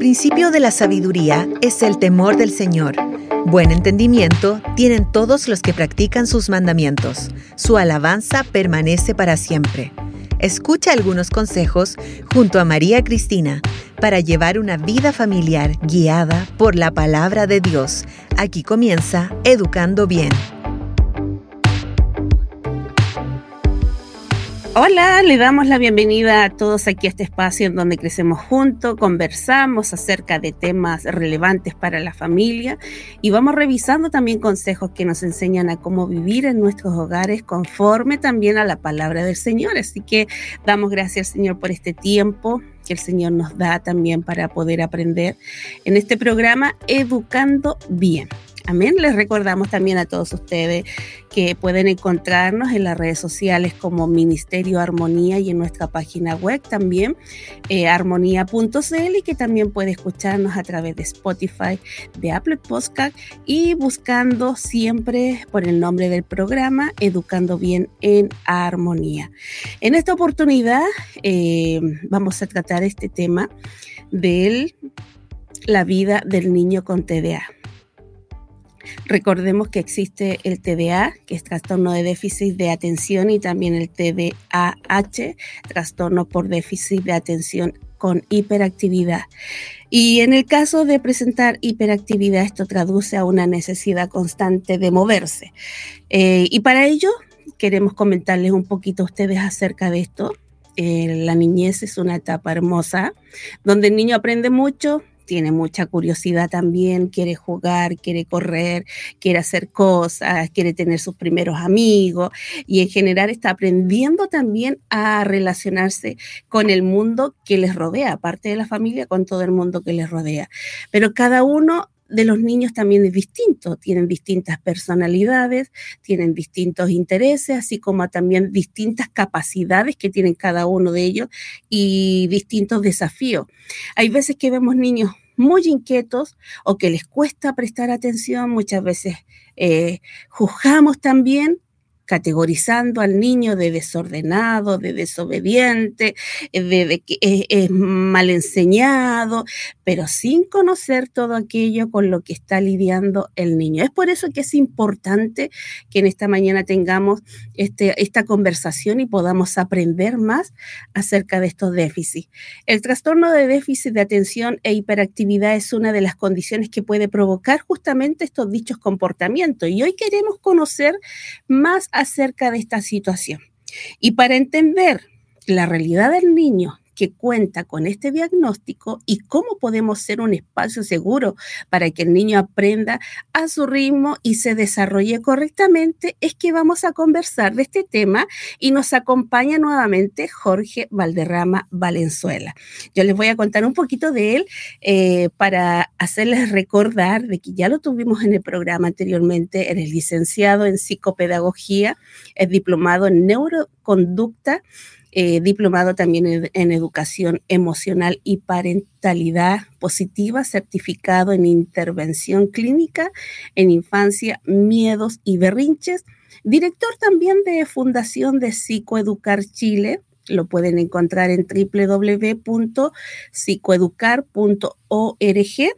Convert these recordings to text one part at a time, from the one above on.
principio de la sabiduría es el temor del Señor. Buen entendimiento tienen todos los que practican sus mandamientos. Su alabanza permanece para siempre. Escucha algunos consejos junto a María Cristina para llevar una vida familiar guiada por la palabra de Dios. Aquí comienza Educando Bien. Hola, le damos la bienvenida a todos aquí a este espacio en donde crecemos juntos, conversamos acerca de temas relevantes para la familia y vamos revisando también consejos que nos enseñan a cómo vivir en nuestros hogares conforme también a la palabra del Señor. Así que damos gracias Señor por este tiempo que el Señor nos da también para poder aprender en este programa Educando Bien. Amén. Les recordamos también a todos ustedes que pueden encontrarnos en las redes sociales como Ministerio Armonía y en nuestra página web también, eh, armonía.cl y que también puede escucharnos a través de Spotify, de Apple Podcast y buscando siempre por el nombre del programa Educando Bien en Armonía. En esta oportunidad eh, vamos a tratar este tema de la vida del niño con TDA. Recordemos que existe el TDA, que es trastorno de déficit de atención, y también el TDAH, trastorno por déficit de atención con hiperactividad. Y en el caso de presentar hiperactividad, esto traduce a una necesidad constante de moverse. Eh, y para ello, queremos comentarles un poquito a ustedes acerca de esto. Eh, la niñez es una etapa hermosa, donde el niño aprende mucho, tiene mucha curiosidad también, quiere jugar, quiere correr, quiere hacer cosas, quiere tener sus primeros amigos y en general está aprendiendo también a relacionarse con el mundo que les rodea, aparte de la familia, con todo el mundo que les rodea. Pero cada uno de los niños también es distinto, tienen distintas personalidades, tienen distintos intereses, así como también distintas capacidades que tienen cada uno de ellos y distintos desafíos. Hay veces que vemos niños muy inquietos o que les cuesta prestar atención, muchas veces eh, juzgamos también categorizando al niño de desordenado, de desobediente, eh, de, que es, mal enseñado, pero sin conocer todo aquello con lo que está lidiando el niño. Es por eso que es importante que en esta mañana tengamos este, esta conversación y podamos aprender más acerca de estos déficits. El trastorno de déficit de atención e hiperactividad es una de las condiciones que puede provocar justamente estos dichos comportamientos y hoy queremos conocer más acerca de esta situación. Y para entender la realidad del niño que cuenta con este diagnóstico y cómo podemos ser un espacio seguro para que el niño aprenda a su ritmo y se desarrolle correctamente, es que vamos a conversar de este tema y nos acompaña nuevamente Jorge Valderrama Valenzuela. Yo les voy a contar un poquito de él eh, para hacerles recordar de que ya lo tuvimos en el programa anteriormente, eres licenciado en psicopedagogía, es diplomado en neuroconducta eh, diplomado también en, educación emocional y parentalidad positiva, certificado en intervención clínica en infancia, miedos y berrinches, director también de Fundación de Psicoeducar Chile. Lo pueden encontrar en www.psicoeducar.org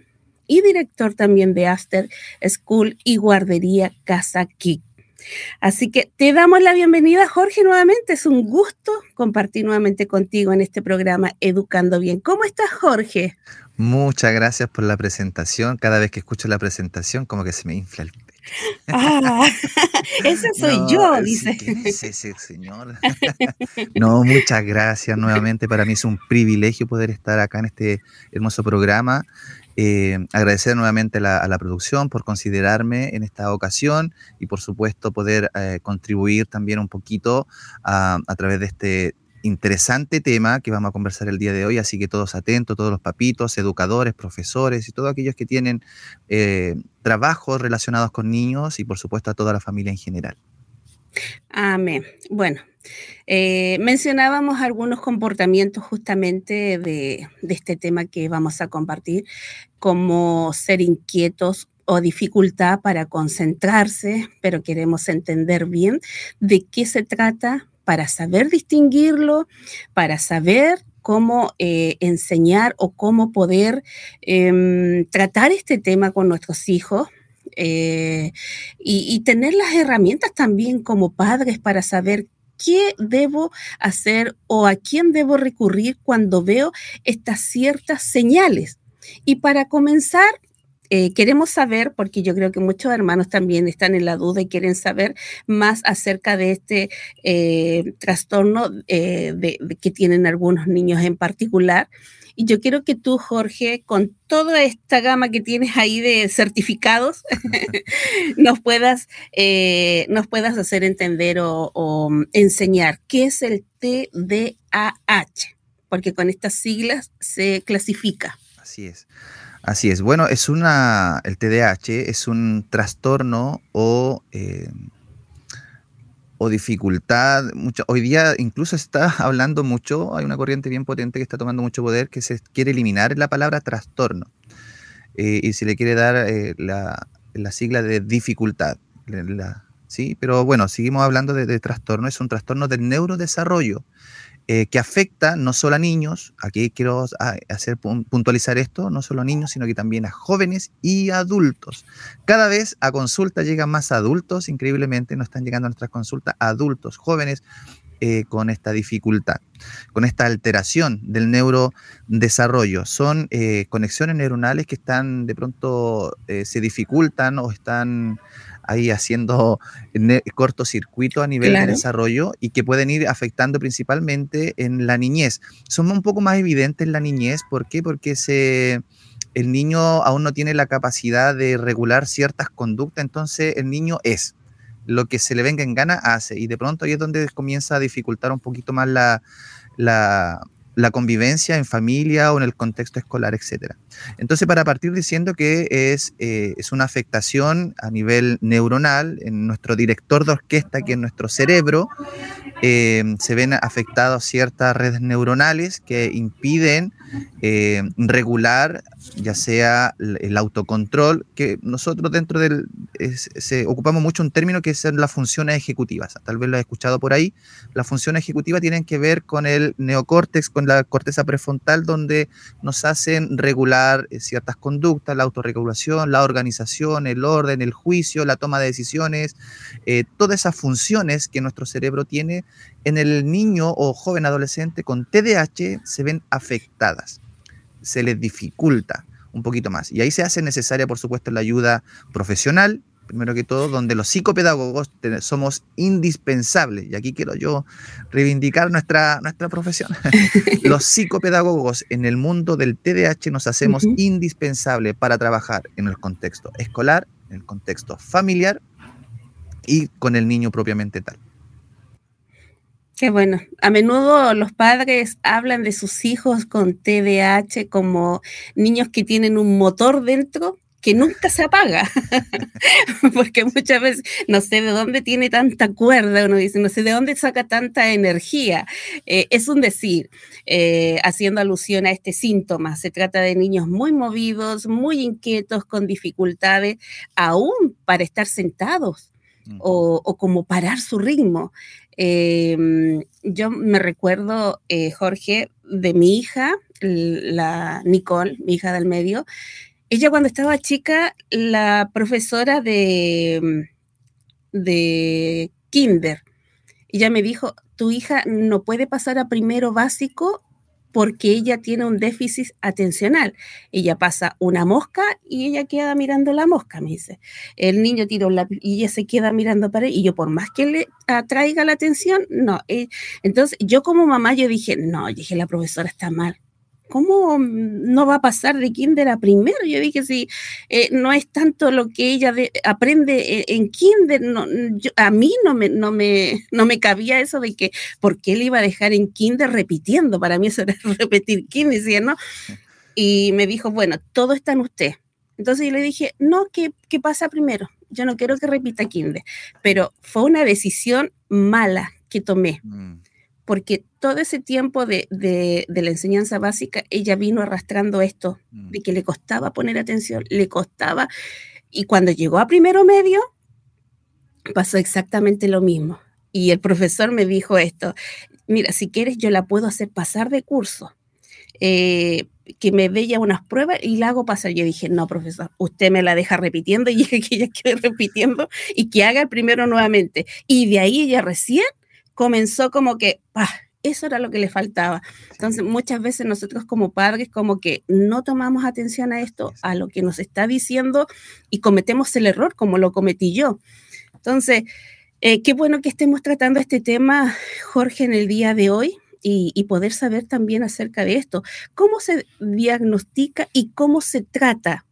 y director también de After School y Guardería Casa Kik. Así que te damos la bienvenida, Jorge, nuevamente. Es un gusto compartir nuevamente contigo en este programa Educando Bien. ¿Cómo estás, Jorge? Muchas gracias por la presentación. Cada vez que escucho la presentación, como que se me infla el pecho. Ah, ese soy yo, dice. Sí, sí, señor? no, muchas gracias nuevamente. Para mí es un privilegio poder estar acá en este hermoso programa. Eh, agradecer nuevamente a la producción por considerarme en esta ocasión y por supuesto poder eh, contribuir también un poquito a, través de este interesante tema que vamos a conversar el día de hoy, así que todos atentos, todos los papitos, educadores, profesores y todos aquellos que tienen eh, trabajos relacionados con niños y por supuesto a toda la familia en general. Amén. Bueno, eh, mencionábamos algunos comportamientos justamente de, este tema que vamos a compartir, como ser inquietos o dificultad para concentrarse, pero queremos entender bien de qué se trata para saber distinguirlo, para saber cómo eh, enseñar o cómo poder em, tratar este tema con nuestros hijos. Eh, y, tener las herramientas también como padres para saber qué debo hacer o a quién debo recurrir cuando veo estas ciertas señales. Y para comenzar, eh, queremos saber, porque yo creo que muchos hermanos también están en la duda y quieren saber más acerca de este eh, trastorno eh, que tienen algunos niños en particular. Y yo quiero que tú, Jorge, con toda esta gama que tienes ahí de certificados, nos, puedas, nos puedas hacer entender o, enseñar qué es el TDAH, porque con estas siglas se clasifica. Así es. Así es. Bueno, es una. El TDAH es un trastorno o. Eh, o dificultad. Mucho, hoy día incluso está hablando mucho, hay una corriente bien potente que está tomando mucho poder que se quiere eliminar la palabra trastorno eh, y se le quiere dar eh, la, sigla de dificultad. ¿sí? Pero bueno, seguimos hablando de, de, trastorno, es un trastorno del neurodesarrollo eh, que afecta no solo a niños, aquí quiero hacer puntualizar esto, no solo a niños, sino que también a jóvenes y adultos. Cada vez a consulta llegan más adultos, increíblemente no están llegando a nuestras consultas adultos, jóvenes eh, con esta dificultad, con esta alteración del neurodesarrollo. Son eh, conexiones neuronales que están de pronto se dificultan o están ahí haciendo cortocircuito a nivel de desarrollo y que pueden ir afectando principalmente en la niñez. Son un poco más evidentes en la niñez, ¿por qué? Porque se, el niño aún no tiene la capacidad de regular ciertas conductas, entonces el niño es lo que se le venga en gana hace y de pronto ahí es donde comienza a dificultar un poquito más la, la, la convivencia en familia o en el contexto escolar, etc. Entonces, para partir diciendo que es, eh, es una afectación a nivel neuronal en nuestro director de orquesta, que es nuestro cerebro, eh, se ven afectadas ciertas redes neuronales que impiden eh, regular, ya sea el autocontrol, que nosotros dentro del, se, ocupamos mucho un término que son las funciones ejecutivas, tal vez lo he escuchado por ahí, las funciones ejecutivas tienen que ver con el neocórtex, con la corteza prefrontal, donde nos hacen regular eh, ciertas conductas, la autorregulación, la organización, el orden, el juicio, la toma de decisiones, eh, todas esas funciones que nuestro cerebro tiene en el niño o joven adolescente con TDAH se ven afectadas, se les dificulta un poquito más. Y ahí se hace necesaria, por supuesto, la ayuda profesional, primero que todo, donde los psicopedagogos somos indispensables. Y aquí quiero yo reivindicar nuestra, nuestra profesión. los psicopedagogos en el mundo del TDAH nos hacemos indispensables para trabajar en el contexto escolar, en el contexto familiar y con el niño propiamente tal. Qué bueno. A menudo los padres hablan de sus hijos con TDAH como niños que tienen un motor dentro que nunca se apaga, porque muchas veces no sé de dónde tiene tanta cuerda, uno dice, no sé de dónde saca tanta energía. Eh, es un decir, eh, haciendo alusión a este síntoma. Se trata de niños muy movidos, muy inquietos, con dificultades, aún para estar sentados o, o como parar su ritmo. Em, yo me recuerdo, eh, Jorge, de mi hija, la Nicole, mi hija del medio. Ella cuando estaba chica, la profesora de, de kinder, ella me dijo, tu hija no puede pasar a primero básico porque ella tiene un déficit atencional. Ella pasa una mosca y ella queda mirando la mosca, me dice. El niño tira un lápiz y ella se queda mirando para él y yo por más que le atraiga la atención, no. Eh, entonces yo como mamá yo dije, no, dije la profesora está mal. ¿Cómo no va a pasar de kinder a primero? Yo dije, si eh, no es tanto lo que ella aprende e, en, kinder, no, a mí no me, no, me, no me cabía eso de que, ¿por qué le iba a dejar en kinder repitiendo? Para mí eso era repetir kinder, ¿no? Y me dijo, bueno, todo está en usted. Entonces yo le dije, no, ¿qué, qué pasa primero? Yo no quiero que repita kinder, pero fue una decisión mala que tomé. Mm porque todo ese tiempo de, la enseñanza básica, ella vino arrastrando esto, de mm. que le costaba poner atención, le costaba, y cuando llegó a primero medio, pasó exactamente lo mismo. Y el profesor me dijo esto, mira, si quieres yo la puedo hacer pasar de curso. Eh, que me dé ya unas pruebas y la hago pasar. Yo dije, no, profesor, usted me la deja repitiendo y que ella quede repitiendo y que haga el primero nuevamente. Y de ahí ella recién comenzó como que, eso era lo que le faltaba. Entonces, muchas veces nosotros como padres como que no tomamos atención a esto, a lo que nos está diciendo y cometemos el error como lo cometí yo. Entonces, eh, qué bueno que estemos tratando este tema, Jorge, en el día de hoy. Y, poder saber también acerca de esto. ¿Cómo se diagnostica y cómo se trata?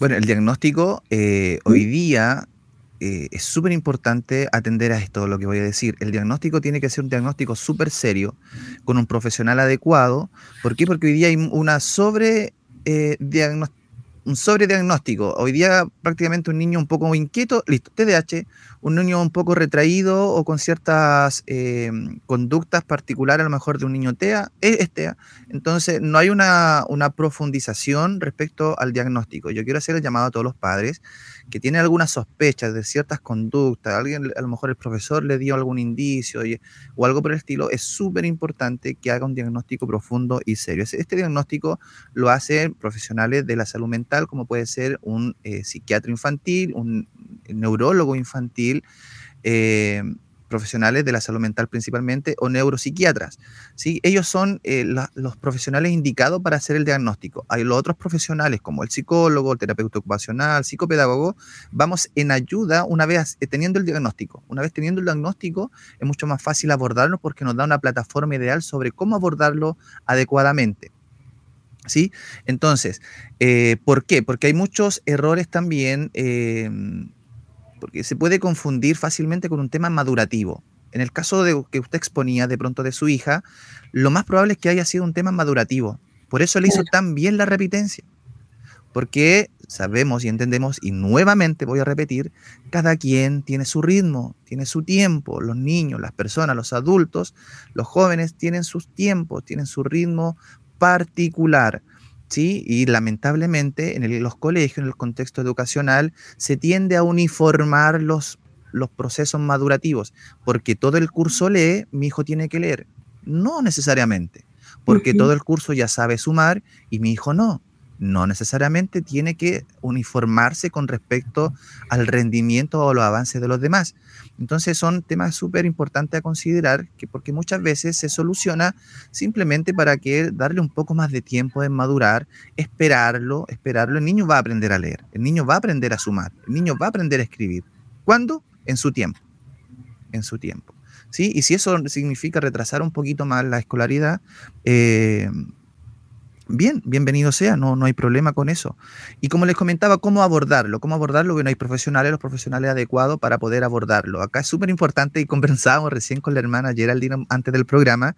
Bueno, el diagnóstico eh, hoy día eh, es súper importante atender a esto, lo que voy a decir. El diagnóstico tiene que ser un diagnóstico súper serio, con un profesional adecuado. ¿Por qué? Porque hoy día hay una sobre eh, un sobrediagnóstico. Hoy día prácticamente un niño un poco inquieto, listo, TDAH, un niño un poco retraído o con ciertas eh, conductas particulares a lo mejor de un niño TEA, es TEA. Entonces no hay una, una profundización respecto al diagnóstico. Yo quiero hacer el llamado a todos los padres que tienen algunas sospechas de ciertas conductas, alguien, a lo mejor el profesor le dio algún indicio o algo por el estilo, es súper importante que haga un diagnóstico profundo y serio. Este diagnóstico lo hacen profesionales de la salud mental, como puede ser un eh, psiquiatra infantil, un neurólogo infantil, eh, profesionales de la salud mental principalmente o neuropsiquiatras. ¿sí? Ellos son eh, los profesionales indicados para hacer el diagnóstico. Hay los otros profesionales como el psicólogo, el terapeuta ocupacional, psicopedagogo, vamos en ayuda una vez eh, teniendo el diagnóstico. Una vez teniendo el diagnóstico es mucho más fácil abordarlo porque nos da una plataforma ideal sobre cómo abordarlo adecuadamente. ¿Sí? Entonces, eh, ¿por qué? Porque hay muchos errores también porque se puede confundir fácilmente con un tema madurativo. En el caso de que usted exponía de pronto de su hija, lo más probable es que haya sido un tema madurativo. Por eso le hizo tan bien la repitencia. Porque sabemos y entendemos, y nuevamente voy a repetir, cada quien tiene su ritmo, tiene su tiempo. Los niños, las personas, los adultos, los jóvenes tienen sus tiempos, tienen su ritmo particular. ¿Sí? Y lamentablemente en los colegios, en el contexto educacional, se tiende a uniformar los, los procesos madurativos, porque todo el curso lee, mi hijo tiene que leer. No necesariamente, porque todo el curso ya sabe sumar y mi hijo no no necesariamente tiene que uniformarse con respecto al rendimiento o los avances de los demás. Entonces son temas súper importantes a considerar, que porque muchas veces se soluciona simplemente para que darle un poco más de tiempo de madurar, esperarlo, esperarlo. El niño va a aprender a leer, el niño va a aprender a sumar, el niño va a aprender a escribir. ¿Cuándo? En su tiempo, en su tiempo. ¿Sí? Y si eso significa retrasar un poquito más la escolaridad, eh, Bien, bienvenido sea, no, no hay problema con eso. Y como les comentaba, ¿cómo abordarlo? ¿Cómo abordarlo? Bueno, hay profesionales, los profesionales adecuados para poder abordarlo. Acá es súper importante y conversábamos recién con la hermana Geraldine antes del programa,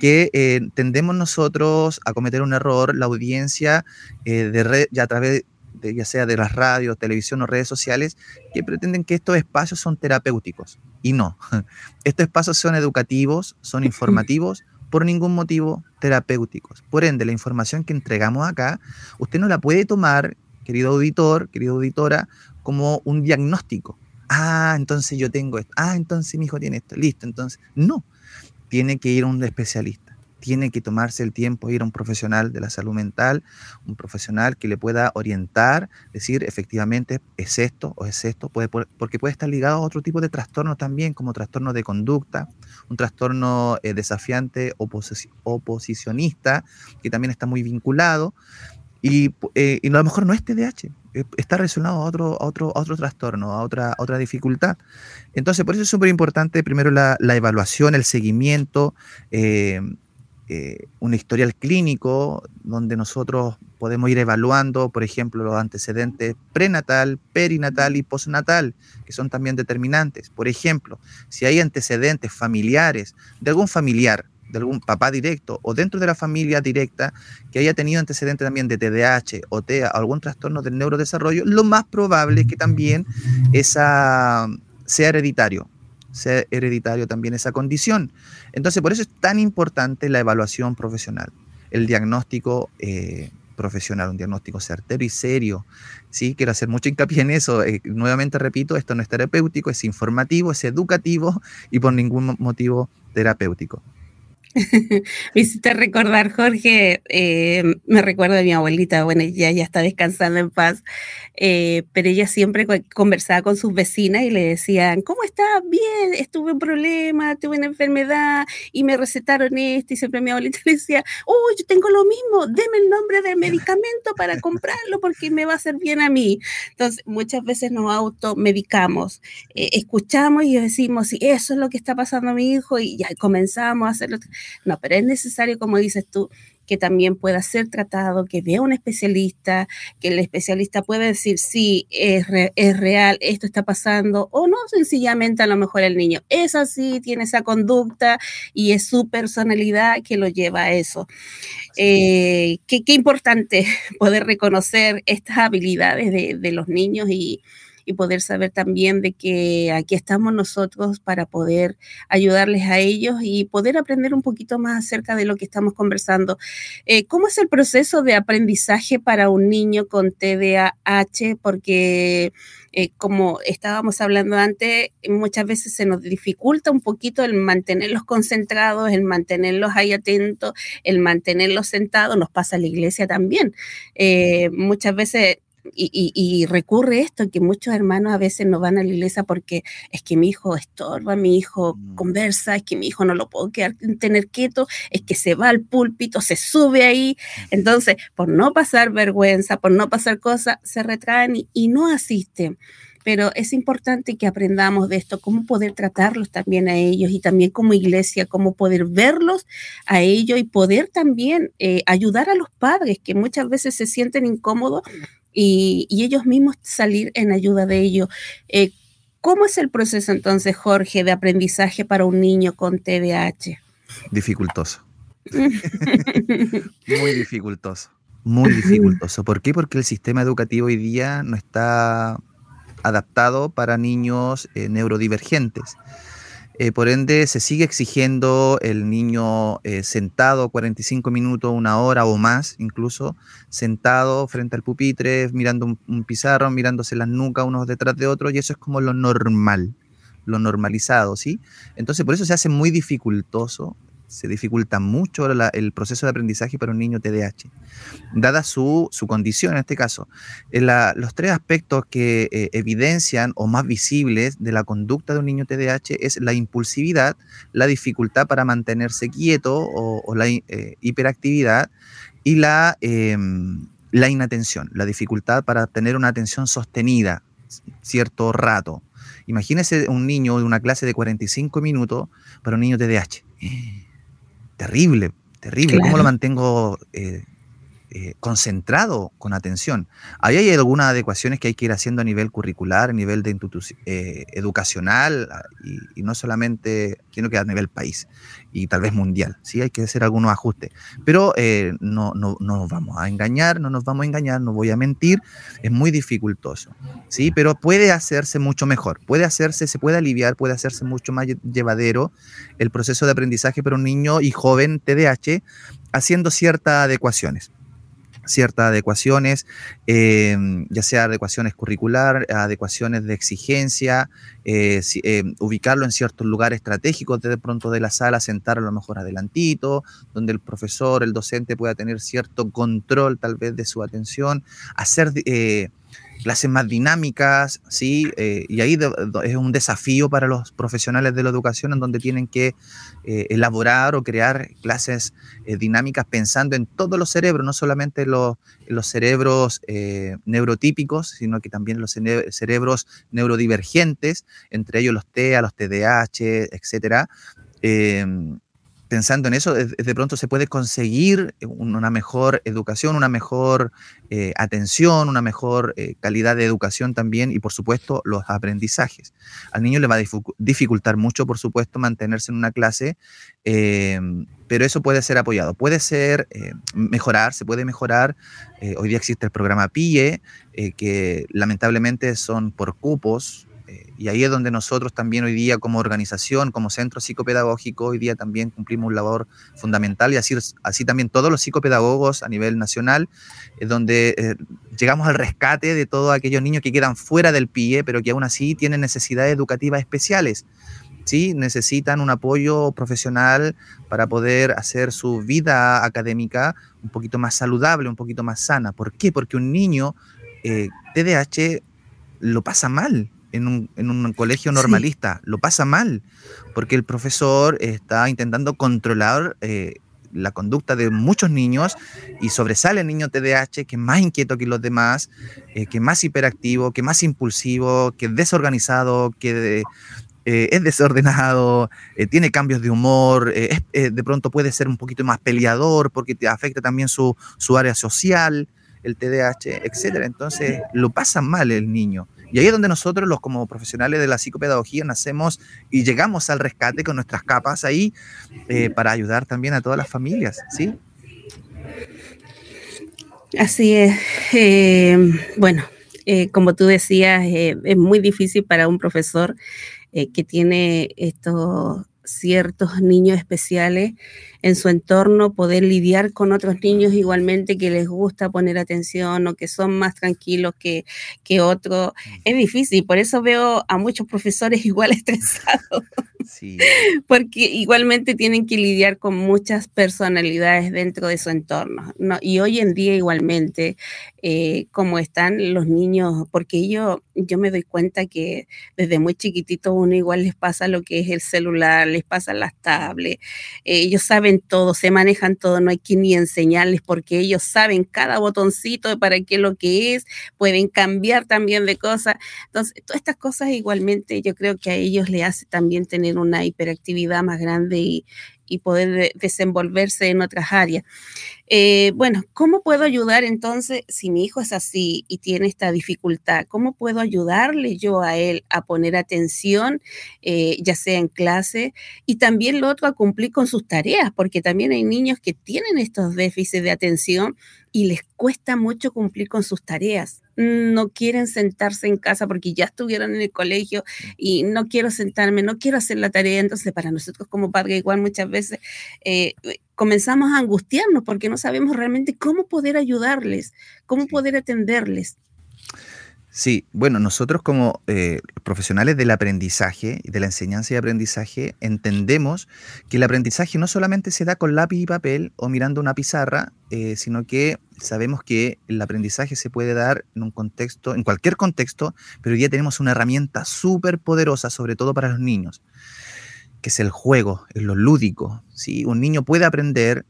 que eh, tendemos nosotros a cometer un error, la audiencia eh, de red, ya a través de, ya sea de las radios, televisión o redes sociales, que pretenden que estos espacios son terapéuticos. Y no, estos espacios son educativos, son informativos, por ningún motivo terapéuticos. Por ende, la información que entregamos acá, usted no la puede tomar, querido auditor, querida auditora, como un diagnóstico. Ah, entonces yo tengo esto. Ah, entonces mi hijo tiene esto. Listo, entonces. No, tiene que ir a un especialista tiene que tomarse el tiempo, ir a un profesional de la salud mental, un profesional que le pueda orientar, decir efectivamente es esto o es esto, porque puede estar ligado a otro tipo de trastorno también, como trastorno de conducta, un trastorno eh, desafiante oposicionista, que también está muy vinculado. Y, eh, a lo mejor no es TDAH, eh, está relacionado a otro, a otro, otro trastorno, a otra, otra dificultad. Entonces, por eso es súper importante primero la, la, evaluación, el seguimiento, eh, eh, un historial clínico donde nosotros podemos ir evaluando, por ejemplo, los antecedentes prenatal, perinatal y postnatal, que son también determinantes. Por ejemplo, si hay antecedentes familiares de algún familiar, de algún papá directo o dentro de la familia directa que haya tenido antecedentes también de TDAH o TEA algún trastorno del neurodesarrollo, lo más probable es que también esa sea hereditario sea hereditario también esa condición. Entonces, por eso es tan importante la evaluación profesional, el diagnóstico eh, profesional, un diagnóstico certero y serio. Sí, quiero hacer mucho hincapié en eso. Eh, nuevamente repito, esto no es terapéutico, es informativo, es educativo y por ningún motivo terapéutico. me hiciste recordar, Jorge, eh, me recuerdo de mi abuelita, bueno, ella ya está descansando en paz, eh, pero ella siempre conversaba con sus vecinas y le decían, ¿cómo estás? Bien, estuve un problema, tuve una enfermedad y me recetaron esto y siempre mi abuelita le decía, oh, yo tengo lo mismo, deme el nombre del medicamento para comprarlo porque me va a hacer bien a mí. Entonces, muchas veces nos automedicamos, eh, escuchamos y decimos, sí, eso es lo que está pasando a mi hijo y ya comenzamos a hacerlo. No, pero es necesario, como dices tú, que también pueda ser tratado, que vea un especialista, que el especialista pueda decir, sí, es, es real, esto está pasando, o no, sencillamente a lo mejor el niño es así, tiene esa conducta y es su personalidad que lo lleva a eso. Eh, qué, importante poder reconocer estas habilidades de, de los niños y, y poder saber también de que aquí estamos nosotros para poder ayudarles a ellos y poder aprender un poquito más acerca de lo que estamos conversando. Eh, ¿Cómo es el proceso de aprendizaje para un niño con TDAH? Porque eh, como estábamos hablando antes, muchas veces se nos dificulta un poquito el mantenerlos concentrados, el mantenerlos ahí atentos, el mantenerlos sentados, nos pasa a la iglesia también. Eh, muchas veces y, recurre esto, que muchos hermanos a veces no van a la iglesia porque es que mi hijo estorba, mi hijo mm. conversa, es que mi hijo no lo puedo quedar, tener quieto, es que se va al púlpito, se sube ahí. Entonces, por no pasar vergüenza, por no pasar cosas, se retraen y, no asisten pero es importante que aprendamos de esto, cómo poder tratarlos también a ellos y también como iglesia, cómo poder verlos a ellos y poder también eh, ayudar a los padres que muchas veces se sienten incómodos y, ellos mismos salir en ayuda de ellos. Eh, ¿Cómo es el proceso entonces, Jorge, de aprendizaje para un niño con TDAH? Dificultoso. muy dificultoso. Muy dificultoso. ¿Por qué? Porque el sistema educativo hoy día no está adaptado para niños eh, neurodivergentes. Eh, por ende, se sigue exigiendo el niño eh, sentado 45 minutos, una hora o más, incluso sentado frente al pupitre, mirando un, un pizarro, mirándose las nucas unos detrás de otros, y eso es como lo normal, lo normalizado, ¿sí? Entonces, por eso se hace muy dificultoso se dificulta mucho el proceso de aprendizaje para un niño TDAH, dada su, condición en este caso. Eh, los tres aspectos que eh, evidencian o más visibles de la conducta de un niño TDAH es la impulsividad, la dificultad para mantenerse quieto o, la eh, hiperactividad y la, em, la inatención, la dificultad para tener una atención sostenida cierto rato. Imagínese un niño de una clase de 45 minutos para un niño TDAH terrible, terrible. ¿Cómo lo mantengo eh, eh, concentrado con atención. Ahí hay algunas adecuaciones que hay que ir haciendo a nivel curricular, a nivel de eh, educacional ah, y, no solamente, sino que a nivel país y tal vez mundial. Sí, hay que hacer algunos ajustes. Pero eh, no, no, no, nos vamos a engañar, no nos vamos a engañar, no voy a mentir. Es muy dificultoso. Sí, pero puede hacerse mucho mejor. Puede hacerse, se puede aliviar, puede hacerse mucho más llevadero el proceso de aprendizaje para un niño y joven TDAH haciendo ciertas adecuaciones ciertas adecuaciones, em, ya sea adecuaciones curricular, adecuaciones de exigencia, eh, eh, ubicarlo en ciertos lugares estratégicos de pronto de la sala, sentar a lo mejor adelantito, donde el profesor, el docente pueda tener cierto control tal vez de su atención, hacer eh, clases más dinámicas, ¿sí? Eh, y ahí es un desafío para los profesionales de la educación en donde tienen que eh, elaborar o crear clases eh, dinámicas pensando en todos los cerebros, no solamente los, los cerebros neurotípicos, sino que también los cerebros neurodivergentes, entre ellos los TEA, los TDAH, etcétera pensando en eso, de pronto se puede conseguir una mejor educación, una mejor eh, atención, una mejor eh, calidad de educación también y por supuesto los aprendizajes. Al niño le va a dificultar mucho, por supuesto, mantenerse en una clase, em, pero eso puede ser apoyado, puede ser eh, mejorar, se puede mejorar. hoy día existe el programa PIE, que lamentablemente son por cupos Y ahí es donde nosotros también hoy día como organización, como centro psicopedagógico, hoy día también cumplimos un labor fundamental y así, así también todos los psicopedagogos a nivel nacional, es donde eh, llegamos al rescate de todos aquellos niños que quedan fuera del PIE, pero que aún así tienen necesidades educativas especiales. ¿sí? Necesitan un apoyo profesional para poder hacer su vida académica un poquito más saludable, un poquito más sana. ¿Por qué? Porque un niño eh, TDAH lo pasa mal en un, colegio normalista, lo pasa mal, porque el profesor está intentando controlar eh, la conducta de muchos niños y sobresale el niño TDAH que es más inquieto que los demás, eh, que es más hiperactivo, que es más impulsivo, que es desorganizado, que eh, es desordenado, tiene cambios de humor, de pronto puede ser un poquito más peleador porque te afecta también su, su área social, el TDAH, etc. Entonces lo pasa mal el niño. Y ahí es donde nosotros, los como profesionales de la psicopedagogía, nacemos y llegamos al rescate con nuestras capas ahí eh, para ayudar también a todas las familias, ¿sí? Así es. Eh, bueno, eh, como tú decías, es muy difícil para un profesor que tiene estos ciertos niños especiales en su entorno, poder lidiar con otros niños igualmente que les gusta poner atención o que son más tranquilos que, que otros. Mm. Es difícil, por eso veo a muchos profesores igual estresados. Porque igualmente tienen que lidiar con muchas personalidades dentro de su entorno. ¿no? Y hoy en día igualmente, eh, como están los niños, porque yo, yo me doy cuenta que desde muy chiquitito uno igual les pasa lo que es el celular, les pasa las tablets, eh, ellos saben todo, se manejan todo, no hay que ni enseñarles porque ellos saben cada botoncito para qué lo que es, pueden cambiar también de cosas. Entonces, todas estas cosas igualmente yo creo que a ellos les hace también tener una hiperactividad más grande y, y poder desenvolverse en otras áreas. Eh, bueno, ¿cómo puedo ayudar entonces si mi hijo es así y tiene esta dificultad? ¿Cómo puedo ayudarle yo a él a poner atención, eh, ya sea en clase, y también lo otro a cumplir con sus tareas? Porque también hay niños que tienen estos déficits de atención y les cuesta mucho cumplir con sus tareas. No quieren sentarse en casa porque ya estuvieron en el colegio y no quiero sentarme, no quiero hacer la tarea. Entonces, para nosotros como padres, igual muchas veces eh, comenzamos a angustiarnos porque no sabemos realmente cómo poder ayudarles, cómo poder atenderles. Sí, bueno, nosotros como eh, profesionales del aprendizaje, de la enseñanza y aprendizaje, entendemos que el aprendizaje no solamente se da con lápiz y papel o mirando una pizarra, eh, sino que sabemos que el aprendizaje se puede dar en un contexto, en cualquier contexto, pero hoy día tenemos una herramienta súper poderosa, sobre todo para los niños, que es el juego, es lo lúdico. ¿sí? Un niño puede aprender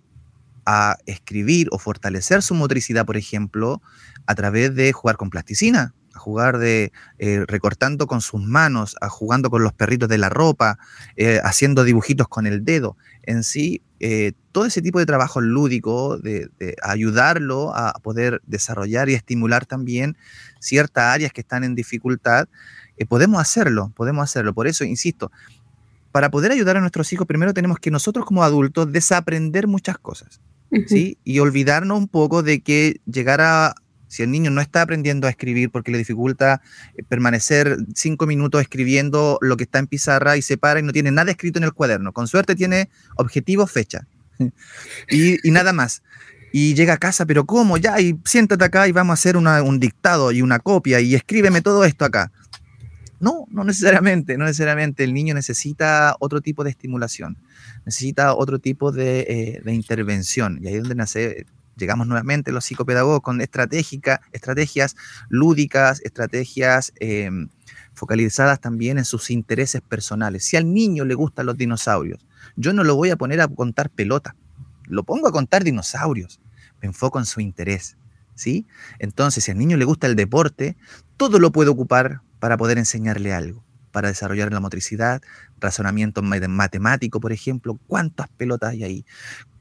a escribir o fortalecer su motricidad, por ejemplo, a través de jugar con plasticina a jugar de eh, recortando con sus manos, a jugando con los perritos de la ropa, eh, haciendo dibujitos con el dedo. En sí, eh, todo ese tipo de trabajo lúdico, de, ayudarlo a poder desarrollar y estimular también ciertas áreas que están en dificultad, podemos hacerlo, podemos hacerlo. Por eso, insisto, para poder ayudar a nuestros hijos, primero tenemos que nosotros como adultos desaprender muchas cosas. ¿Sí? Y olvidarnos un poco de que llegar a, si el niño no está aprendiendo a escribir porque le dificulta eh, permanecer cinco minutos escribiendo lo que está en pizarra y se para y no tiene nada escrito en el cuaderno, con suerte tiene objetivo, fecha y, nada más. Y llega a casa, pero ¿cómo? Ya, y siéntate acá y vamos a hacer un dictado y una copia y escríbeme todo esto acá. No, no necesariamente, no necesariamente. El niño necesita otro tipo de estimulación, necesita otro tipo de, eh, intervención. Y ahí es donde nace llegamos nuevamente los psicopedagogos con estrategias lúdicas, estrategias em, focalizadas también en sus intereses personales. Si al niño le gustan los dinosaurios, yo no lo voy a poner a contar pelota, lo pongo a contar dinosaurios, me enfoco en su interés. ¿sí? Entonces, si al niño le gusta el deporte, todo lo puedo ocupar para poder enseñarle algo para desarrollar la motricidad, razonamiento matemático, por ejemplo, cuántas pelotas hay ahí,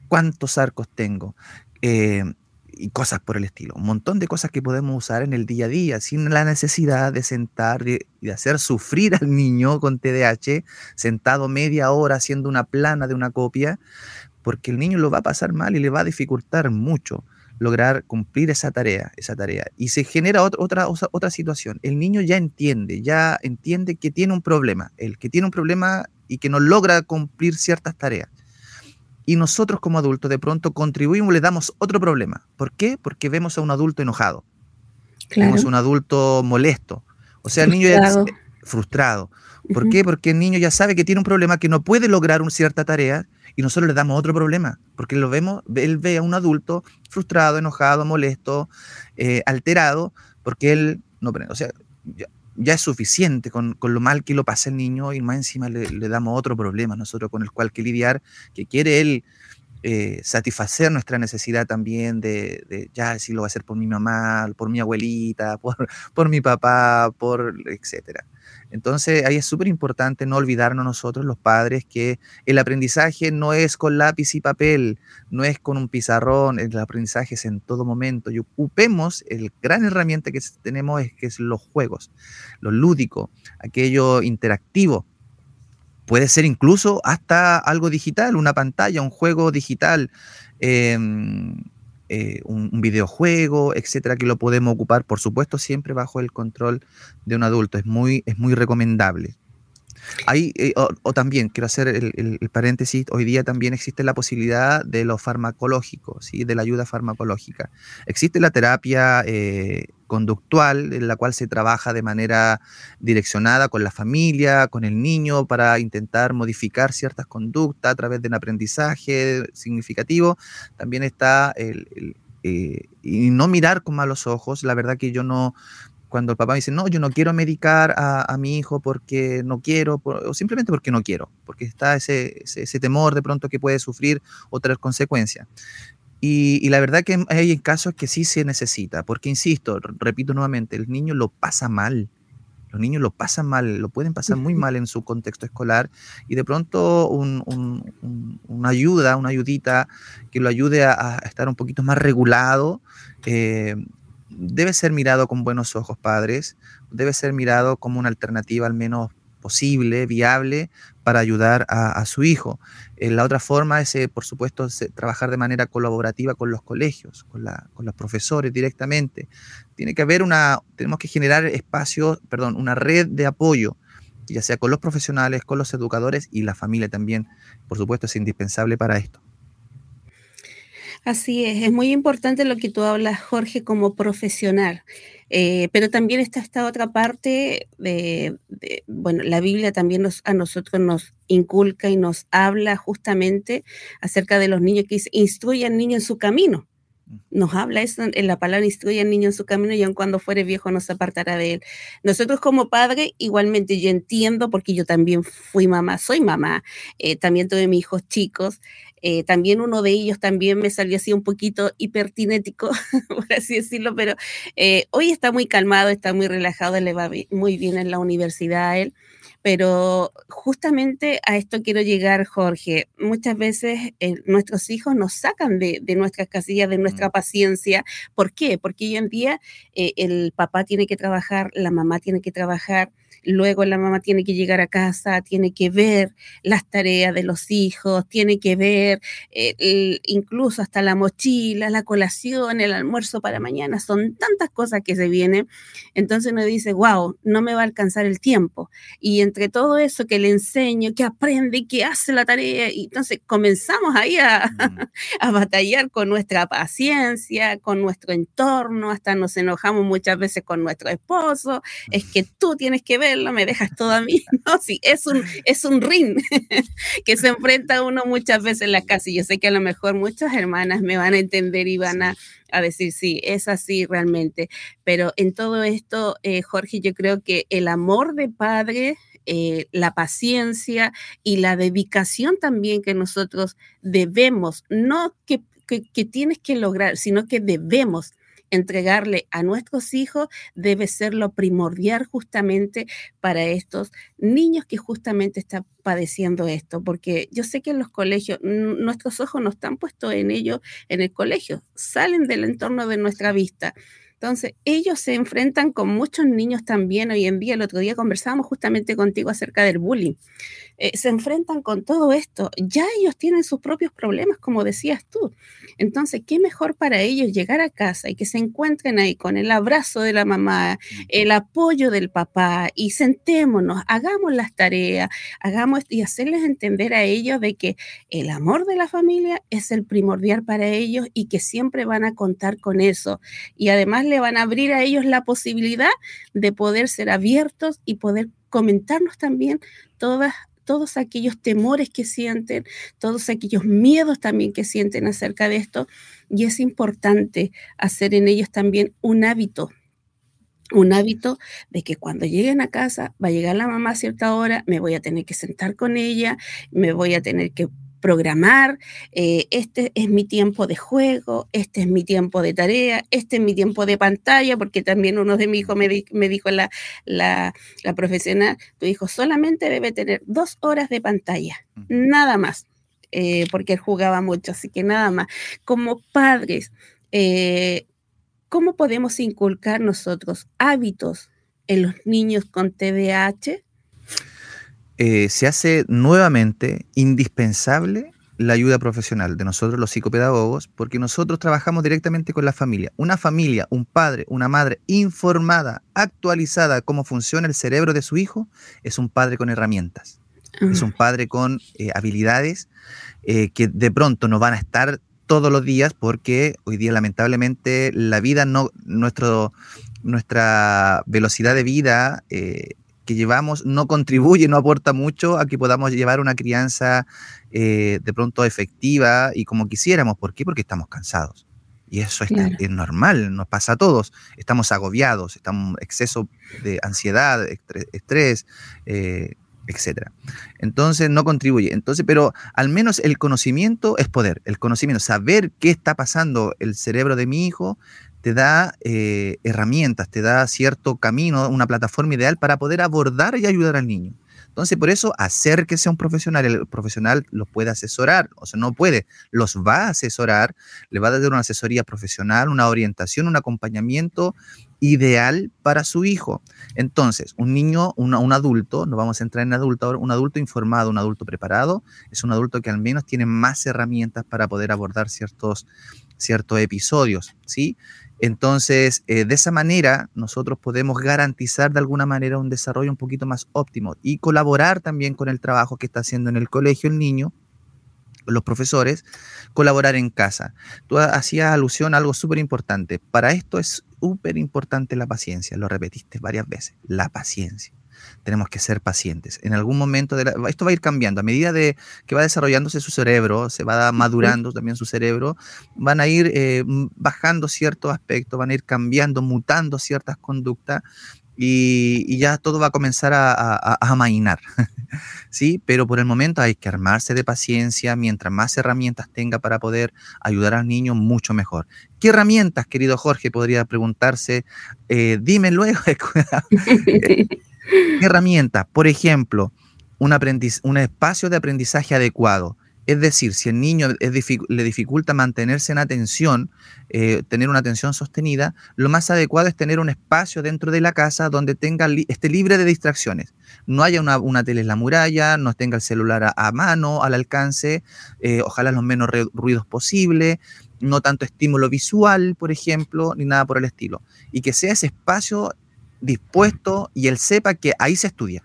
cuántos arcos tengo, eh, y cosas por el estilo. Un montón de cosas que podemos usar en el día a día sin la necesidad de sentar y de hacer sufrir al niño con TDAH sentado media hora haciendo una plana de una copia, porque el niño lo va a pasar mal y le va a dificultar mucho. Lograr cumplir esa tarea, esa tarea. Y se genera otra, otra, situación. El niño ya entiende, ya entiende que tiene un problema, el que tiene un problema y que no logra cumplir ciertas tareas. Y nosotros como adultos de pronto contribuimos, le damos otro problema. ¿Por qué? Porque vemos a un adulto enojado. Vemos a un adulto molesto. O sea, el niño ya es frustrado. ¿Por qué? Porque el niño ya sabe que tiene un problema, que no puede lograr una cierta tarea y nosotros le damos otro problema, porque lo vemos, él ve a un adulto frustrado, enojado, molesto, eh, alterado, porque él no o sea, ya, es suficiente con, lo mal que lo pasa el niño y más encima le, damos otro problema nosotros con el cual que lidiar, que quiere él eh, satisfacer nuestra necesidad también de, ya si lo va a hacer por mi mamá, por mi abuelita, por, por mi papá, por etcétera. Entonces ahí es súper importante no olvidarnos nosotros los padres que el aprendizaje no es con lápiz y papel, no es con un pizarrón, el aprendizaje es en todo momento y ocupemos el gran herramienta que tenemos es que es los juegos, lo lúdico, aquello interactivo. Puede ser incluso hasta algo digital, una pantalla, un juego digital. Em, eh, un, videojuego, etcétera, que lo podemos ocupar, por supuesto, siempre bajo el control de un adulto. Es muy, es muy recomendable. Ahí, eh, o, también, quiero hacer el, paréntesis, hoy día también existe la posibilidad de lo farmacológico, ¿sí? de la ayuda farmacológica. Existe la terapia eh, conductual en la cual se trabaja de manera direccionada con la familia, con el niño, para intentar modificar ciertas conductas a través de un aprendizaje significativo. También está el, eh, y no mirar con malos ojos. La verdad que yo no, cuando el papá dice, no, yo no quiero medicar a, mi hijo porque no quiero, o simplemente porque no quiero, porque está ese, ese, temor de pronto que puede sufrir otras consecuencias. Y, la verdad que hay casos que sí se necesita, porque insisto, repito nuevamente, el niño lo pasa mal. Los niños lo pasan mal, lo pueden pasar muy mal en su contexto escolar y de pronto una ayuda, una ayudita que lo ayude a, estar un poquito más regulado, eh, debe ser mirado con buenos ojos, padres, debe ser mirado como una alternativa al menos posible, viable, para ayudar a, su hijo. Eh, la otra forma es, eh, por supuesto, trabajar de manera colaborativa con los colegios, con, con, los profesores directamente. Tiene que haber una, tenemos que generar espacios, perdón, una red de apoyo, ya sea con los profesionales, con los educadores y la familia también, por supuesto, es indispensable para esto. Así es, es muy importante lo que tú hablas, Jorge, como profesional. Eh, pero también está esta otra parte de, bueno, la Biblia también nos, a nosotros nos inculca y nos habla justamente acerca de los niños que dice, instruye al niño en su camino. Nos habla eso en la palabra, instruye al niño en su camino y aun cuando fuere viejo no se apartará de él. Nosotros como padre, igualmente yo entiendo, porque yo también fui mamá, soy mamá, eh, también tuve mis hijos chicos, eh, también uno de ellos también me salió así un poquito hipertinético, por así decirlo, pero eh, hoy está muy calmado, está muy relajado, le va muy bien en la universidad él. Pero justamente a esto quiero llegar, Jorge. Muchas veces eh, nuestros hijos nos sacan de, de, nuestras casillas, de nuestra mm. paciencia. ¿Por qué? Porque hoy en día el papá tiene que trabajar, la mamá tiene que trabajar, luego la mamá tiene que llegar a casa, tiene que ver las tareas de los hijos, tiene que ver eh, incluso hasta la mochila, la colación, el almuerzo para mañana, son tantas cosas que se vienen. Entonces uno dice, wow, no me va a alcanzar el tiempo. Y entre todo eso que le enseño, que aprende, que hace la tarea, y entonces comenzamos ahí a, a batallar con nuestra paciencia, con nuestro entorno, hasta nos enojamos muchas veces con nuestro esposo, es que tú tienes que ver me dejas todo a mí, ¿no? Sí, es un, es un ring que se enfrenta uno muchas veces en la casa y yo sé que a lo mejor muchas hermanas me van a entender y van a, decir, sí, es así realmente, pero en todo esto, eh, Jorge, yo creo que el amor de padre eh, la paciencia y la dedicación también que nosotros debemos, no que, que, tienes que lograr, sino que debemos entregarle a nuestros hijos debe ser lo primordial justamente para estos niños que justamente están padeciendo esto, porque yo sé que en los colegios nuestros ojos no están puestos en ellos en el colegio, salen del entorno de nuestra vista Entonces, ellos se enfrentan con muchos niños también hoy en día. El otro día conversábamos justamente contigo acerca del bullying. Eh, se enfrentan con todo esto. Ya ellos tienen sus propios problemas, como decías tú. Entonces, ¿qué mejor para ellos llegar a casa y que se encuentren ahí con el abrazo de la mamá, el apoyo del papá y sentémonos, hagamos las tareas, hagamos y hacerles entender a ellos de que el amor de la familia es el primordial para ellos y que siempre van a contar con eso. Y además le van a abrir a ellos la posibilidad de poder ser abiertos y poder comentarnos también todos aquellos temores que sienten, todos aquellos miedos también que sienten acerca de esto. Y es importante hacer en ellos también un hábito, un hábito de que cuando lleguen a casa va a llegar la mamá a cierta hora, me voy a tener que sentar con ella, me voy a tener que programar, eh, este es mi tiempo de juego, este es mi tiempo de tarea, este es mi tiempo de pantalla, porque también uno de mis hijos me, dijo la, la, profesional, tu hijo solamente debe tener dos horas de pantalla, nada más, eh, porque él jugaba mucho, así que nada más. Como padres, eh, ¿cómo podemos inculcar nosotros hábitos en los niños con TDAH? Eh, se hace nuevamente indispensable la ayuda profesional de nosotros los psicopedagogos, porque nosotros trabajamos directamente con la familia. Una familia, un padre, una madre informada, actualizada cómo funciona el cerebro de su hijo, es un padre con herramientas. Es un padre con eh, habilidades eh, que de pronto no van a estar todos los días porque hoy día lamentablemente la vida no, nuestro, nuestra velocidad de vida que llevamos no contribuye, no aporta mucho a que podamos llevar una crianza eh, de pronto efectiva y como quisiéramos. ¿Por qué? Porque estamos cansados. Y eso es, normal, nos pasa a todos. Estamos agobiados, estamos exceso de ansiedad, estrés, eh, etc. Entonces no contribuye. Entonces, pero al menos el conocimiento es poder. El conocimiento, saber qué está pasando el cerebro de mi hijo, te da eh, herramientas, te da cierto camino, una plataforma ideal para poder abordar y ayudar al niño. Entonces, por eso, hacer que sea un profesional, el profesional los puede asesorar, o sea, no puede, los va a asesorar, le va a dar una asesoría profesional, una orientación, un acompañamiento ideal para su hijo. Entonces, un niño, un adulto, no vamos a entrar en adulto ahora, un adulto informado, un adulto preparado, es un adulto que al menos tiene más herramientas para poder abordar ciertos, ciertos episodios, ¿sí? Entonces, eh, de esa manera, nosotros podemos garantizar de alguna manera un desarrollo un poquito más óptimo y colaborar también con el trabajo que está haciendo en el colegio el niño, los profesores, colaborar en casa. Tú hacías alusión a algo súper importante. Para esto es súper importante la paciencia, lo repetiste varias veces, la paciencia tenemos que ser pacientes. En algún momento, de esto va a ir cambiando. A medida de que va desarrollándose su cerebro, se va madurando también su cerebro, van a ir eh, bajando ciertos aspectos, van a ir cambiando, mutando ciertas conductas y, ya todo va a comenzar a, a, amainar. ¿Sí? Pero por el momento hay que armarse de paciencia, mientras más herramientas tenga para poder ayudar al niño, mucho mejor. ¿Qué herramientas, querido Jorge, podría preguntarse? Eh, dime luego. herramientas, por ejemplo, un, un espacio de aprendizaje adecuado. Es decir, si el niño le dificulta mantenerse en atención, eh, tener una atención sostenida, lo más adecuado es tener un espacio dentro de la casa donde tenga esté libre de distracciones. No haya una, una tele en la muralla, no tenga el celular a, mano, al alcance, eh, ojalá los menos ruidos posible, no tanto estímulo visual, por ejemplo, ni nada por el estilo. Y que sea ese espacio dispuesto y él sepa que ahí se estudia.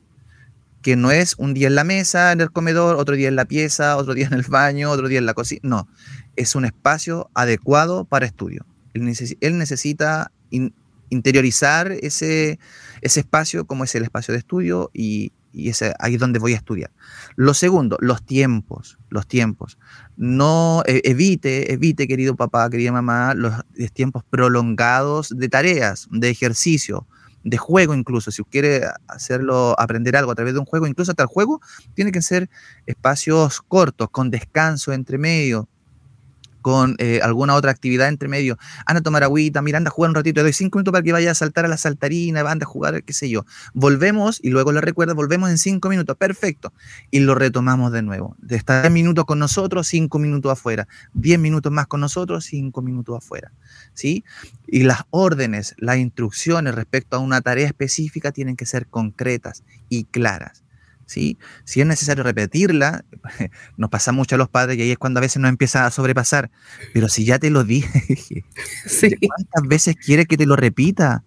Que no es un día en la mesa, en el comedor, otro día en la pieza, otro día en el baño, otro día en la cocina. No, es un espacio adecuado para estudio. Él, necesita interiorizar ese, ese espacio como es el espacio de estudio y, y ese, ahí es donde voy a estudiar. Lo segundo, los tiempos, los tiempos. No e, evite, evite, querido papá, querida mamá, los tiempos prolongados de tareas, de ejercicio, de juego incluso, si quiere hacerlo, aprender algo a través de un juego, incluso hasta el juego, tiene que ser espacios cortos, con descanso entre medio, con eh, alguna otra actividad entre medio. Anda a tomar agüita, mira, anda a jugar un ratito, te doy cinco minutos para que vaya a saltar a la saltarina, anda a jugar, qué sé yo. Volvemos y luego le recuerda, volvemos en cinco minutos, perfecto. Y lo retomamos de nuevo. De estar 10 minutos con nosotros, cinco minutos afuera. Diez minutos más con nosotros, cinco minutos afuera. ¿Sí? Y las órdenes, las instrucciones respecto a una tarea específica tienen que ser concretas y claras. Si es necesario repetirla, nos pasa mucho a los padres y ahí es cuando a veces nos empieza a sobrepasar. Pero si ya te lo dije, ¿cuántas veces quieres que te lo repita?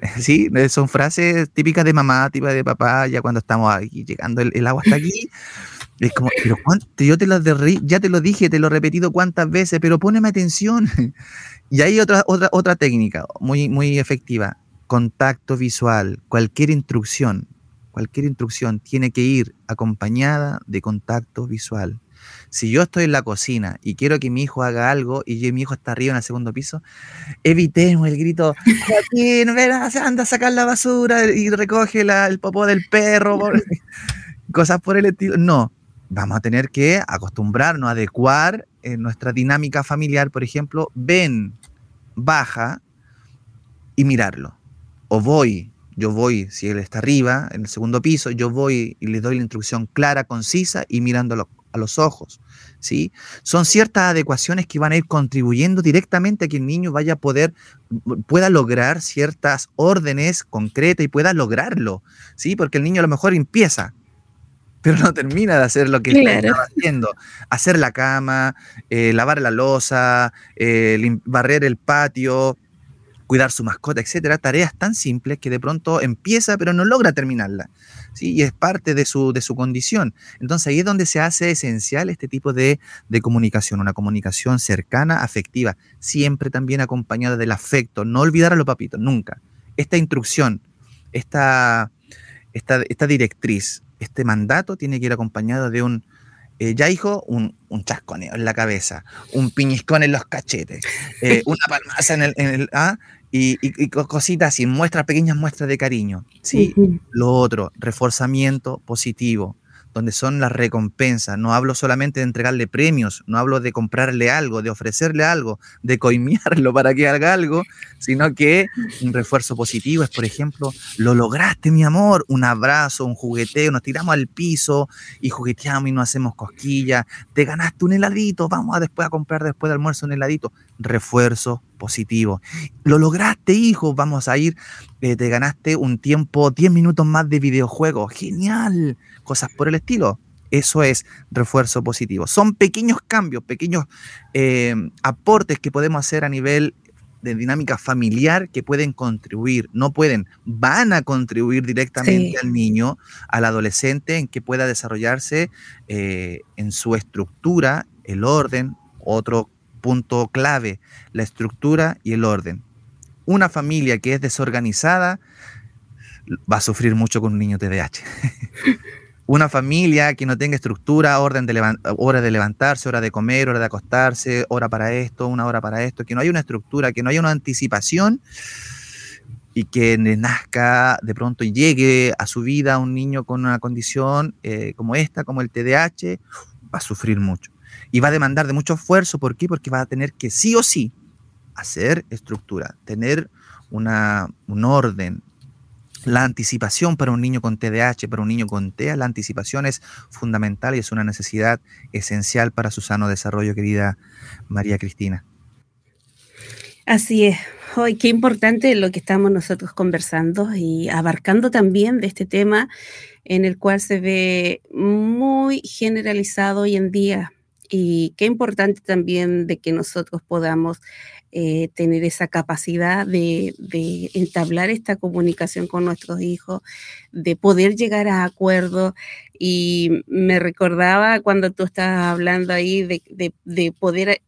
Sí, son frases típicas de mamá, típicas de papá, ya cuando estamos aquí llegando el, agua hasta aquí. Es como, pero yo te lo ya te lo dije, te lo he repetido cuántas veces, pero poneme atención. Y hay otra, otra, otra técnica muy, muy efectiva, contacto visual, cualquier instrucción, cualquier instrucción tiene que ir acompañada de contacto visual. Si yo estoy en la cocina y quiero que mi hijo haga algo y mi hijo está arriba en el segundo piso, evitemos el grito, anda a sacar la basura y recoge el popó del perro, cosas por el estilo. No, vamos a tener que acostumbrarnos a adecuar en nuestra dinámica familiar, por ejemplo, ven, baja y mirarlo. O voy, yo voy, si él está arriba, en el segundo piso, yo voy y le doy la instrucción clara, concisa y mirándolo a los ojos. ¿sí? Son ciertas adecuaciones que van a ir contribuyendo directamente a que el niño vaya a poder, pueda lograr ciertas órdenes concretas y pueda lograrlo, ¿sí? Porque el niño a lo mejor empieza, pero no termina de hacer lo que está haciendo. Hacer la cama, eh, lavar la losa, eh, barrer el patio, cuidar su mascota, etcétera, tareas tan simples que de pronto empieza pero no logra terminarla. ¿sí? Y es parte de su, de su condición. Entonces ahí es donde se hace esencial este tipo de, de comunicación, una comunicación cercana, afectiva, siempre también acompañada del afecto. No olvidar a los papitos, nunca. Esta instrucción, esta, esta, esta directriz, este mandato tiene que ir acompañado de un, eh, ya hijo, un, un, chasconeo en la cabeza, un piñiscón en los cachetes, eh, una palmaza en el, en el ¿ah? Y, y, cositas así, muestras, pequeñas muestras de cariño. ¿sí? Lo otro, reforzamiento positivo donde son las recompensas. No hablo solamente de entregarle premios, no hablo de comprarle algo, de ofrecerle algo, de coimearlo para que haga algo, sino que un refuerzo positivo es, por ejemplo, lo lograste, mi amor, un abrazo, un jugueteo, nos tiramos al piso y jugueteamos y nos hacemos cosquillas, te ganaste un heladito, vamos a después a comprar después de almuerzo un heladito. Refuerzo positivo. Lo lograste, hijo, vamos a ir, eh, te ganaste un tiempo, 10 minutos más de videojuego, genial, cosas por el estilo. Eso es refuerzo positivo. Son pequeños cambios, pequeños eh, aportes que podemos hacer a nivel de dinámica familiar que pueden contribuir, no pueden, van a contribuir directamente al niño, al adolescente, en que pueda desarrollarse eh, en su estructura, el orden, otro punto clave, la estructura y el orden. Una familia que es desorganizada va a sufrir mucho con un niño TDAH. Una familia que no tenga estructura, orden de hora de levantarse, hora de comer, hora de acostarse, hora para esto, una hora para esto, que no haya una estructura, que no haya una anticipación y que nazca de pronto y llegue a su vida un niño con una condición eh, como esta, como el TDAH, va a sufrir mucho y va a demandar de mucho esfuerzo. ¿Por qué? Porque va a tener que sí o sí hacer estructura, tener una, un orden. La anticipación para un niño con TDAH, para un niño con TEA, la anticipación es fundamental y es una necesidad esencial para su sano desarrollo, querida María Cristina. Así es. Hoy qué importante lo que estamos nosotros conversando y abarcando también de este tema en el cual se ve muy generalizado hoy en día y qué importante también de que nosotros podamos eh, tener esa capacidad de, entablar esta comunicación con nuestros hijos, de poder llegar a acuerdos. Y me recordaba cuando tú estabas hablando ahí de, poder,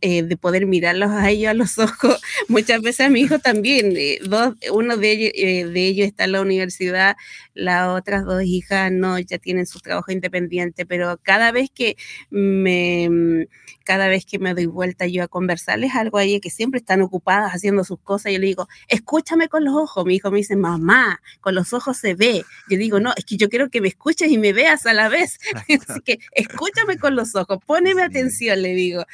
eh, de poder mirarlos a ellos a los ojos. Muchas veces a mi hijo también, eh, dos, uno de ellos, de ellos está en la universidad, las otras dos hijas no, ya tienen su trabajo independiente, pero cada vez que me, cada vez que me doy vuelta yo a conversarles algo ahí que que siempre están ocupadas haciendo sus cosas. Yo le digo, escúchame con los ojos. Mi hijo me dice, mamá, con los ojos se ve. Yo digo, no, es que yo quiero que me escuches y me veas a la vez. Así que escúchame con los ojos, poneme atención, le digo.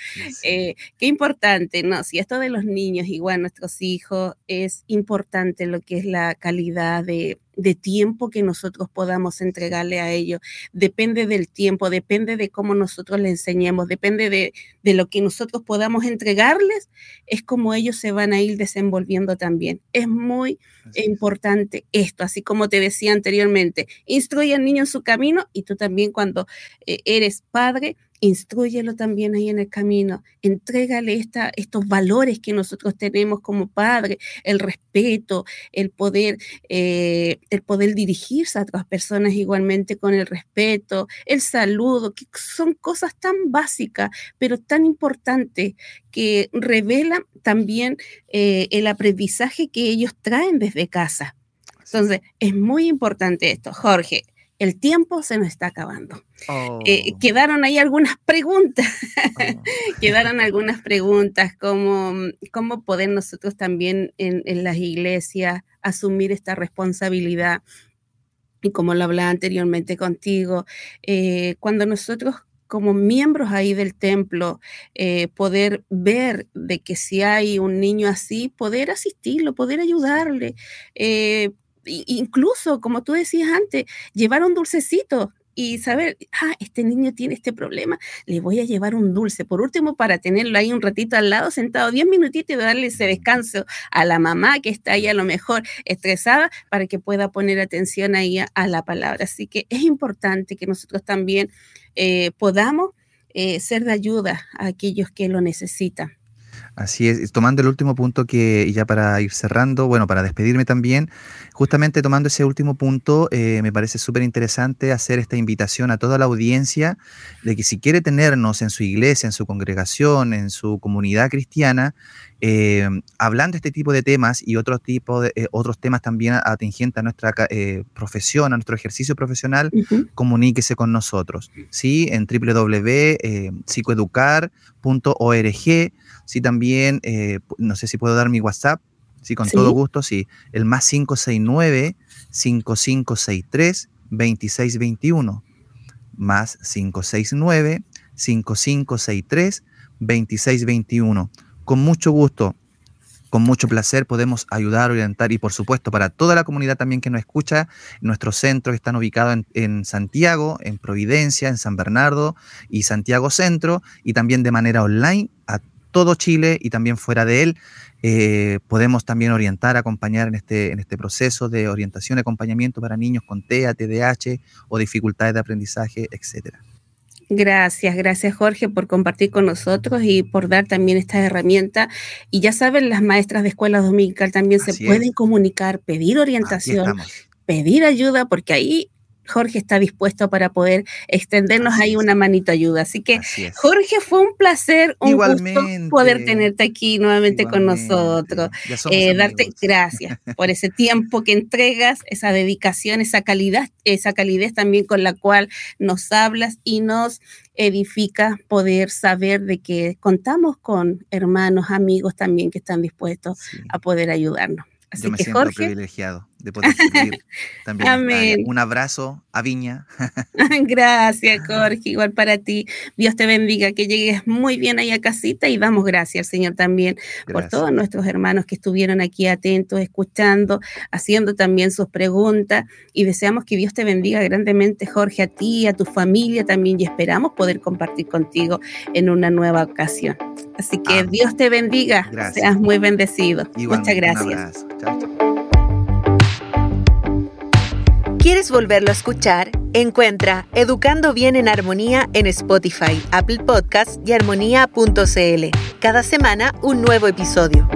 Eh, qué importante, ¿no? Si esto de los niños, igual nuestros hijos, es importante lo que es la calidad de de tiempo que nosotros podamos entregarle a ellos. Depende del tiempo, depende de cómo nosotros les enseñemos, depende de, de, lo que nosotros podamos entregarles, es como ellos se van a ir desenvolviendo también. Es muy importante esto, así como te decía anteriormente, instruye al niño en su camino y tú también cuando eh, eres padre, instruyelo también ahí en el camino, entrégale esta, estos valores que nosotros tenemos como padre, el respeto, el poder, eh, el poder dirigirse a otras personas igualmente con el respeto, el saludo, que son cosas tan básicas, pero tan importantes que revelan también eh, el aprendizaje que ellos traen desde casa. Entonces, es muy importante esto. Jorge, el tiempo se nos está acabando. Eh, oh. quedaron ahí algunas preguntas, oh. quedaron algunas preguntas como cómo poder nosotros también en, las iglesias asumir esta responsabilidad. Y como lo hablaba anteriormente contigo, eh, cuando nosotros como miembros ahí del templo, eh, poder ver de que si hay un niño así, poder asistirlo, poder ayudarle, incluso, como tú decías antes, llevar un dulcecito y saber, ah, este niño tiene este problema, le voy a llevar un dulce. Por último, para tenerlo ahí un ratito al lado, sentado diez minutitos y darle ese descanso a la mamá que está ahí a lo mejor estresada para que pueda poner atención ahí a, la palabra. Así que es importante que nosotros también eh, podamos eh, ser de ayuda a aquellos que lo necesitan. Así es, tomando el último punto que ya para ir cerrando, bueno, para despedirme también, justamente tomando ese último punto, eh, me parece súper interesante hacer esta invitación a toda la audiencia de que si quiere tenernos en su iglesia, en su congregación, en su comunidad cristiana, eh, hablando este tipo de temas y otros tipo de, eh, otros temas también atingentes a nuestra profesión, a nuestro ejercicio profesional, comuníquese con nosotros, ¿sí? En www.psicoeducar.org Sí, también, eh, no sé si puedo dar mi WhatsApp. Sí, con todo gusto, sí. El más 569-5563-2621. Más 569-5563-2621. Con mucho gusto, con mucho placer podemos ayudar, orientar y por supuesto para toda la comunidad también que nos escucha, nuestros centros están ubicados en, Santiago, en Providencia, en San Bernardo y Santiago Centro y también de manera online a todo Chile y también fuera de él. Eh, podemos también orientar, acompañar en este, en este proceso de orientación y acompañamiento para niños con TEA, TDAH o dificultades de aprendizaje, etcétera. Gracias, gracias Jorge por compartir con nosotros y por dar también esta herramienta. Y ya saben, las maestras de escuela dominical también se pueden comunicar, pedir orientación, pedir ayuda, porque ahí Jorge está dispuesto para poder extendernos ahí una manito ayuda. Así que, Jorge, fue un placer, un gusto poder tenerte aquí nuevamente con nosotros. Eh, darte gracias por ese tiempo que entregas, esa dedicación, esa calidad, esa calidez también con la cual nos hablas y nos edifica poder saber de que contamos con hermanos, amigos también que están dispuestos a poder ayudarnos. Yo me siento privilegiado de poder servir también. Un abrazo a Viña. gracias, Jorge. Igual para ti. Dios te bendiga, que llegues muy bien ahí a casita y damos gracias al Señor también por todos nuestros hermanos que estuvieron aquí atentos, escuchando, haciendo también sus preguntas y deseamos que Dios te bendiga grandemente, Jorge, a ti, a tu familia también y esperamos poder compartir contigo en una nueva ocasión. Así que Dios te bendiga. Seas muy bendecido. Muchas gracias. ¿Quieres volverlo a escuchar? Encuentra Educando Bien en Armonía en Spotify, Apple Podcasts y armonía.cl. Cada semana un nuevo episodio.